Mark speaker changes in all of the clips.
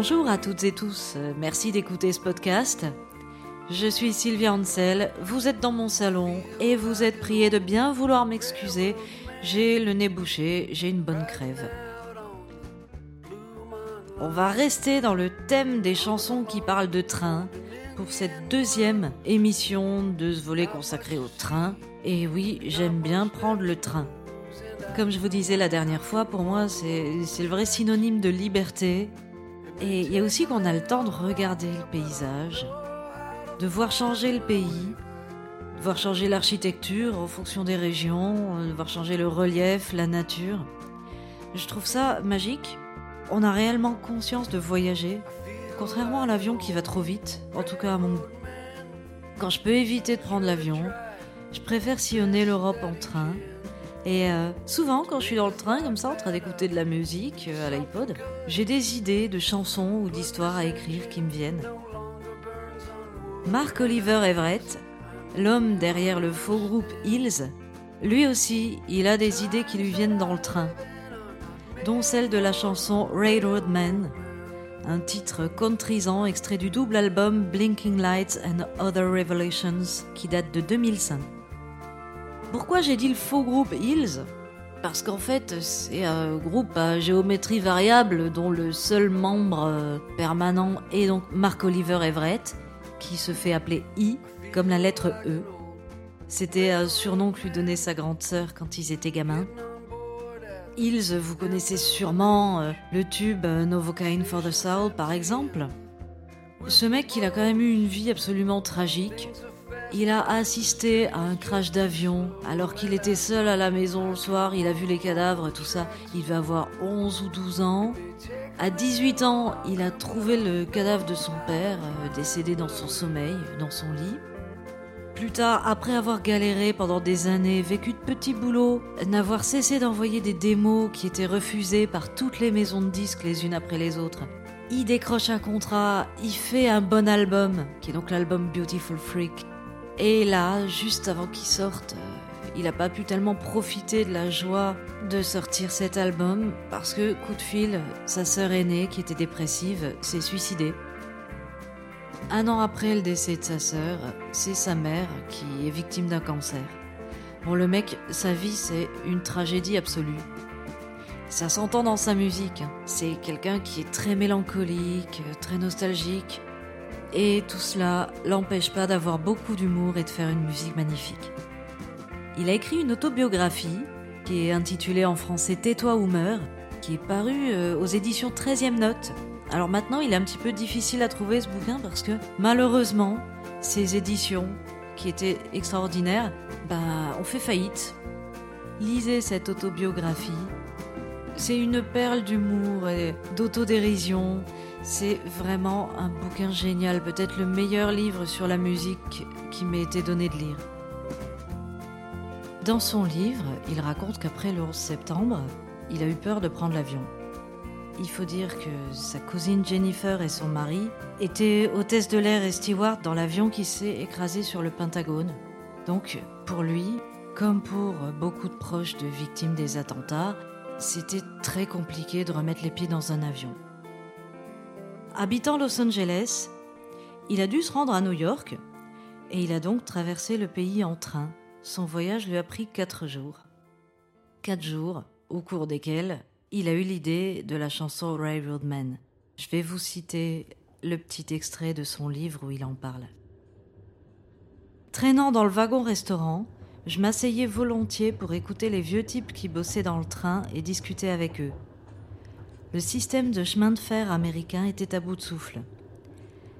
Speaker 1: Bonjour à toutes et tous, merci d'écouter ce podcast. Je suis Sylvia Ansel, vous êtes dans mon salon et vous êtes prié de bien vouloir m'excuser. J'ai le nez bouché, j'ai une bonne crève. On va rester dans le thème des chansons qui parlent de train pour cette deuxième émission de ce volet consacré au train. Et oui, j'aime bien prendre le train. Comme je vous disais la dernière fois, pour moi, c'est le vrai synonyme de liberté. Et il y a aussi qu'on a le temps de regarder le paysage, de voir changer le pays, de voir changer l'architecture en fonction des régions, de voir changer le relief, la nature. Je trouve ça magique. On a réellement conscience de voyager, contrairement à l'avion qui va trop vite, en tout cas à mon goût. Quand je peux éviter de prendre l'avion, je préfère sillonner l'Europe en train. Et euh, souvent, quand je suis dans le train, comme ça, en train d'écouter de la musique euh, à l'iPod, j'ai des idées de chansons ou d'histoires à écrire qui me viennent. Mark Oliver Everett, l'homme derrière le faux groupe Hills, lui aussi, il a des idées qui lui viennent dans le train, dont celle de la chanson Railroad Man, un titre contrisant extrait du double album Blinking Lights and Other Revelations qui date de 2005. Pourquoi j'ai dit le faux groupe Hills? Parce qu'en fait, c'est un groupe à géométrie variable dont le seul membre euh, permanent est donc Mark Oliver Everett, qui se fait appeler I, comme la lettre E. C'était un surnom que lui donnait sa grande sœur quand ils étaient gamins. Hills, vous connaissez sûrement euh, le tube Novocaine for the Soul par exemple. Ce mec, il a quand même eu une vie absolument tragique. Il a assisté à un crash d'avion alors qu'il était seul à la maison le soir, il a vu les cadavres, tout ça. Il va avoir 11 ou 12 ans. À 18 ans, il a trouvé le cadavre de son père, euh, décédé dans son sommeil, dans son lit. Plus tard, après avoir galéré pendant des années, vécu de petits boulots, n'avoir cessé d'envoyer des démos qui étaient refusées par toutes les maisons de disques les unes après les autres, il décroche un contrat, il fait un bon album, qui est donc l'album Beautiful Freak. Et là, juste avant qu'il sorte, euh, il n'a pas pu tellement profiter de la joie de sortir cet album parce que, coup de fil, sa sœur aînée, qui était dépressive, s'est suicidée. Un an après le décès de sa sœur, c'est sa mère qui est victime d'un cancer. Bon, le mec, sa vie, c'est une tragédie absolue. Ça s'entend dans sa musique. hein. C'est quelqu'un qui est très mélancolique, très nostalgique. Et tout cela l'empêche pas d'avoir beaucoup d'humour et de faire une musique magnifique. Il a écrit une autobiographie qui est intitulée en français Tais-toi ou meurs, qui est parue euh, aux éditions 13e Note alors maintenant, il est un petit peu difficile à trouver ce bouquin parce que malheureusement, ces éditions, qui étaient extraordinaires, bah, ont fait faillite. Lisez cette autobiographie. C'est une perle d'humour et d'autodérision. C'est vraiment un bouquin génial, peut-être le meilleur livre sur la musique qui m'ait été donné de lire. Dans son livre, il raconte qu'après le 11 septembre, il a eu peur de prendre l'avion. Il faut dire que sa cousine Jennifer et son mari étaient hôtesse de l'air et steward dans l'avion qui s'est écrasé sur le Pentagone. Donc, pour lui, comme pour beaucoup de proches de victimes des attentats, c'était très compliqué de remettre les pieds dans un avion. Habitant Los Angeles, il a dû se rendre à New York et il a donc traversé le pays en train. Son voyage lui a pris quatre jours. Quatre jours au cours desquels il a eu l'idée de la chanson Railroad Man. Je vais vous citer le petit extrait de son livre où il en parle. Traînant dans le wagon-restaurant, je m'asseyais volontiers pour écouter les vieux types qui bossaient dans le train et discuter avec eux. Le système de chemin de fer américain était à bout de souffle.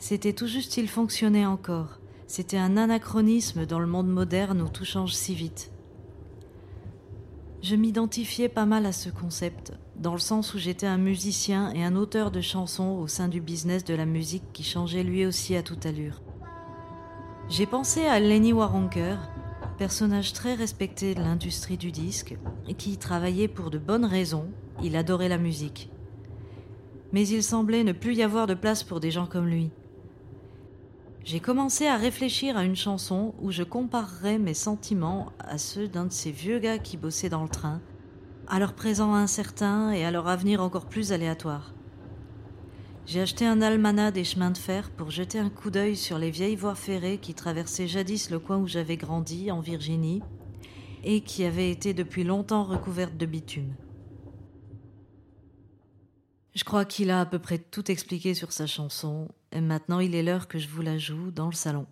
Speaker 1: C'était tout juste il fonctionnait encore. C'était un anachronisme dans le monde moderne où tout change si vite. Je m'identifiais pas mal à ce concept, dans le sens où j'étais un musicien et un auteur de chansons au sein du business de la musique qui changeait lui aussi à toute allure. J'ai pensé à Lenny Waronker, personnage très respecté de l'industrie du disque, qui travaillait pour de bonnes raisons, il adorait la musique. Mais il semblait ne plus y avoir de place pour des gens comme lui. J'ai commencé à réfléchir à une chanson où je comparerais mes sentiments à ceux d'un de ces vieux gars qui bossaient dans le train, à leur présent incertain et à leur avenir encore plus aléatoire. J'ai acheté un almanach des chemins de fer pour jeter un coup d'œil sur les vieilles voies ferrées qui traversaient jadis le coin où j'avais grandi, en Virginie, et qui avaient été depuis longtemps recouvertes de bitume. Je crois qu'il a à peu près tout expliqué sur sa chanson, et maintenant il est l'heure que je vous la joue dans le salon.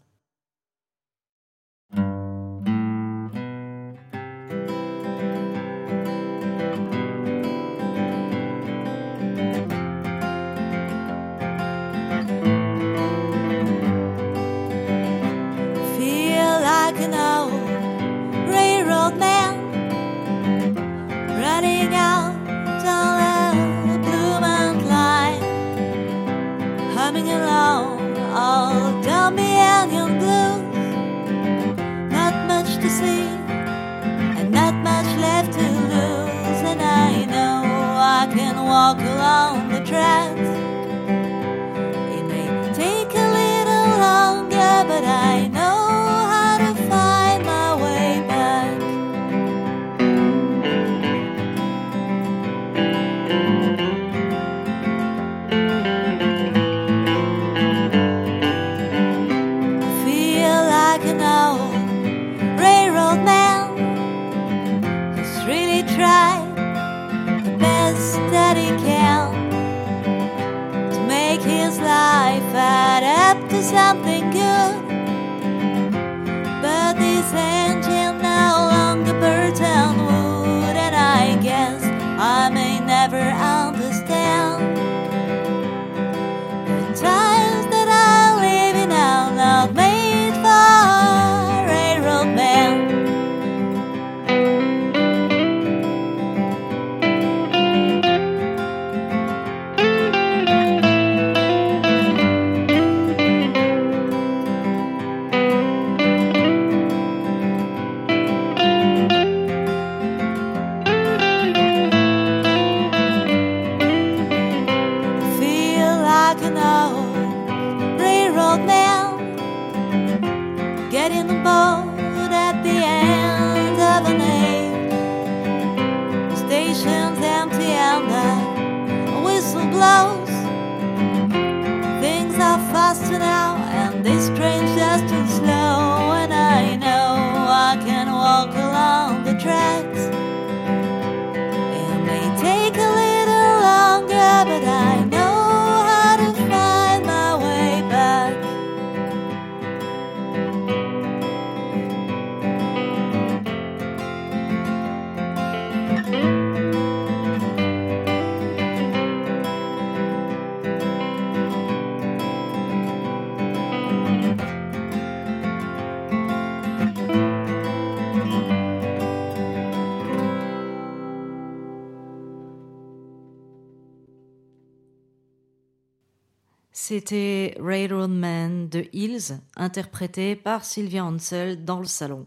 Speaker 1: C'était Railroad Man de Hills, interprété par Sylvia Ansel dans le salon.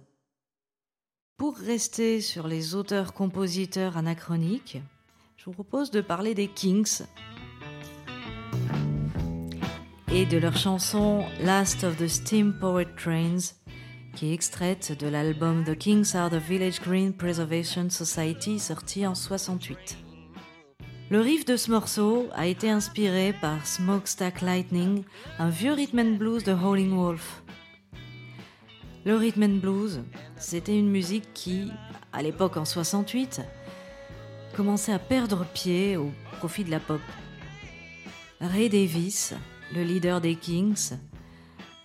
Speaker 1: Pour rester sur les auteurs-compositeurs anachroniques, je vous propose de parler des Kings et de leur chanson Last of the Steam Powered Trains, qui est extraite de l'album The Kings are the Village Green Preservation Society sorti en 68. Le riff de ce morceau a été inspiré par Smokestack Lightning, un vieux rhythm and blues de Howling Wolf. Le rhythm and blues, c'était une musique qui, à l'époque en 68, commençait à perdre pied au profit de la pop. Ray Davis, le leader des Kings,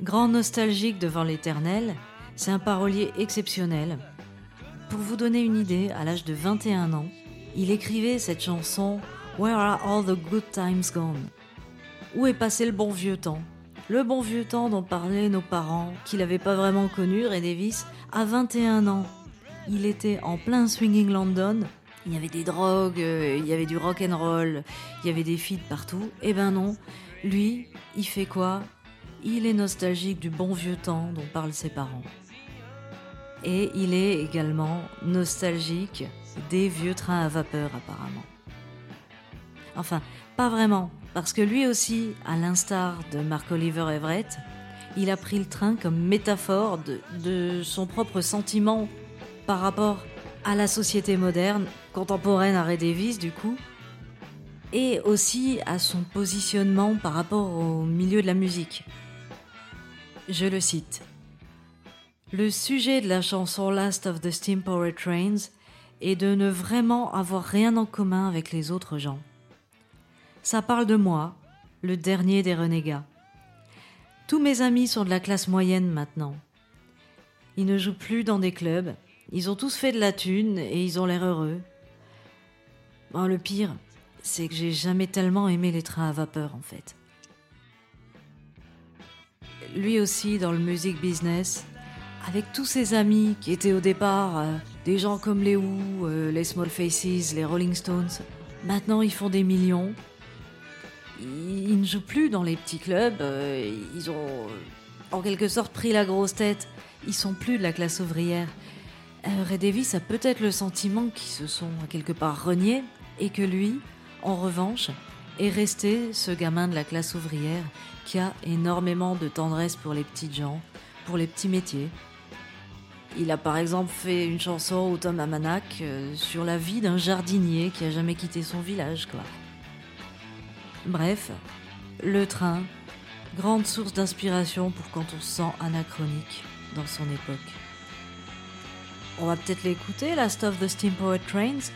Speaker 1: grand nostalgique devant l'éternel, c'est un parolier exceptionnel. Pour vous donner une idée, à l'âge de 21 ans, il écrivait cette chanson Where are all the good times gone? Où est passé le bon vieux temps? Le bon vieux temps dont parlaient nos parents, qu'il n'avait pas vraiment connu, Ray Davis, à 21 ans. Il était en plein swinging London. Il y avait des drogues, euh, il y avait du rock and roll, il y avait des feeds partout. Eh ben non, lui, il fait quoi? Il est nostalgique du bon vieux temps dont parlent ses parents. Et il est également nostalgique des vieux trains à vapeur apparemment. Enfin, pas vraiment, parce que lui aussi, à l'instar de Mark Oliver Everett, il a pris le train comme métaphore de, son propre sentiment par rapport à la société moderne, contemporaine à Ray Davis du coup. et aussi à son positionnement par rapport au milieu de la musique. Je le cite. Le sujet de la chanson Last of the Steam Power Trains est de ne vraiment avoir rien en commun avec les autres gens. Ça parle de moi, le dernier des renégats. Tous mes amis sont de la classe moyenne maintenant. Ils ne jouent plus dans des clubs, ils ont tous fait de la thune et ils ont l'air heureux. Le pire, c'est que j'ai jamais tellement aimé les trains à vapeur en fait. Lui aussi dans le music business, avec tous ses amis qui étaient au départ euh, des gens comme les Who, euh, les Small Faces, les Rolling Stones. Maintenant ils font des millions. Ils, ne jouent plus dans les petits clubs, euh, ils ont en quelque sorte pris la grosse tête. Ils sont plus de la classe ouvrière. Ray Davis a peut-être le sentiment qu'ils se sont quelque part reniés et que lui, en revanche, est resté ce gamin de la classe ouvrière qui a énormément de tendresse pour les petites gens, pour les petits métiers. Il a par exemple fait une chanson au Tom Amanak euh, sur la vie d'un jardinier qui a jamais quitté son village, quoi. Bref, le train, grande source d'inspiration pour quand on se sent anachronique dans son époque. On va peut-être l'écouter, Last of the Steam Power Trains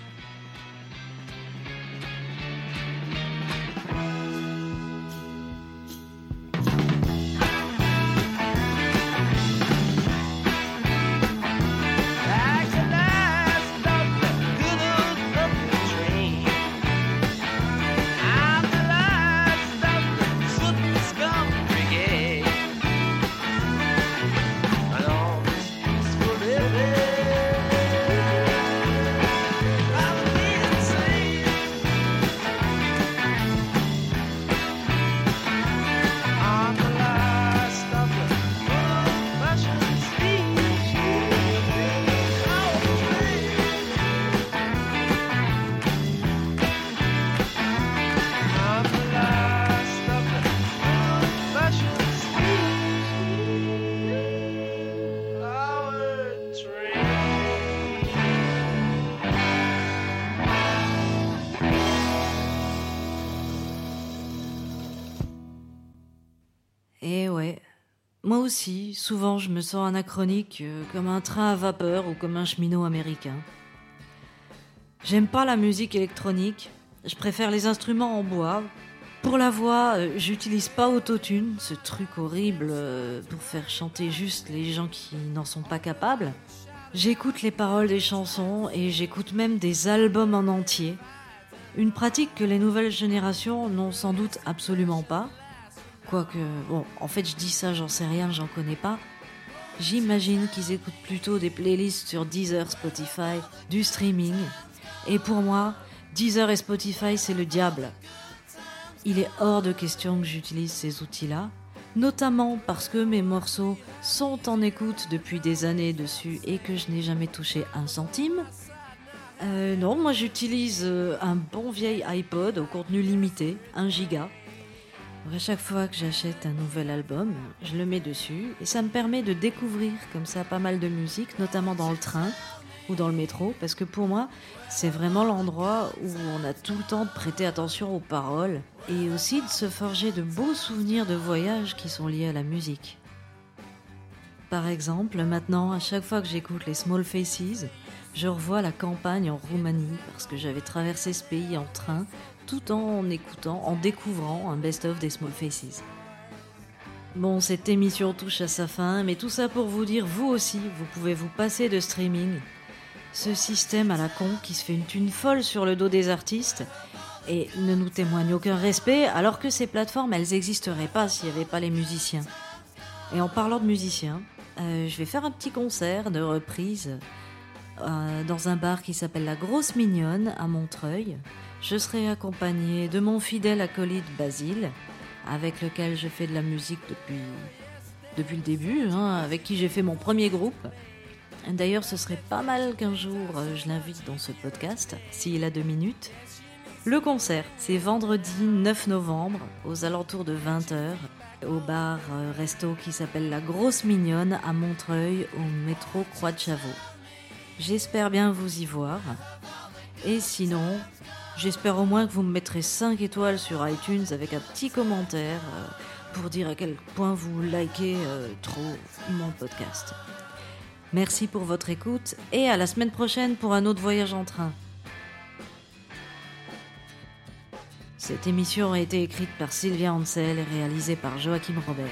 Speaker 1: Moi aussi, souvent je me sens anachronique euh, comme un train à vapeur ou comme un cheminot américain. J'aime pas la musique électronique, je préfère les instruments en bois. Pour la voix, euh, j'utilise pas autotune, ce truc horrible euh, pour faire chanter juste les gens qui n'en sont pas capables. J'écoute les paroles des chansons et j'écoute même des albums en entier. Une pratique que les nouvelles générations n'ont sans doute absolument pas. Quoique, bon, en fait, je dis ça, j'en sais rien, j'en connais pas. J'imagine qu'ils écoutent plutôt des playlists sur Deezer, Spotify, du streaming. Et pour moi, Deezer et Spotify, c'est le diable. Il est hors de question que j'utilise ces outils-là, notamment parce que mes morceaux sont en écoute depuis des années dessus et que je n'ai jamais touché un centime. Euh, non, moi j'utilise euh, un bon vieil iPod au contenu limité, 1 giga, à chaque fois que j'achète un nouvel album, je le mets dessus et ça me permet de découvrir comme ça pas mal de musique, notamment dans le train ou dans le métro, parce que pour moi, c'est vraiment l'endroit où on a tout le temps de prêter attention aux paroles et aussi de se forger de beaux souvenirs de voyage qui sont liés à la musique. Par exemple, maintenant, à chaque fois que j'écoute les Small Faces, je revois la campagne en Roumanie parce que j'avais traversé ce pays en train tout en écoutant, en découvrant un best-of des Small Faces. Bon, cette émission touche à sa fin, mais tout ça pour vous dire, vous aussi, vous pouvez vous passer de streaming. Ce système à la con qui se fait une thune folle sur le dos des artistes et ne nous témoigne aucun respect, alors que ces plateformes, elles n'existeraient pas s'il n'y avait pas les musiciens. Et en parlant de musiciens, euh, je vais faire un petit concert de reprise euh, dans un bar qui s'appelle La Grosse Mignonne à Montreuil je serai accompagné de mon fidèle acolyte Basile, avec lequel je fais de la musique depuis, depuis le début, hein, avec qui j'ai fait mon premier groupe. D'ailleurs, ce serait pas mal qu'un jour euh, je l'invite dans ce podcast, s'il a deux minutes. Le concert, c'est vendredi 9 novembre, aux alentours de 20h, au bar euh, resto qui s'appelle La Grosse Mignonne à Montreuil, au métro Croix de Chavaux. J'espère bien vous y voir. Et sinon, J'espère au moins que vous me mettrez 5 étoiles sur iTunes avec un petit commentaire euh, pour dire à quel point vous likez euh, trop mon podcast. Merci pour votre écoute et à la semaine prochaine pour un autre voyage en train. Cette émission a été écrite par Sylvia Ansel et réalisée par Joachim Robert.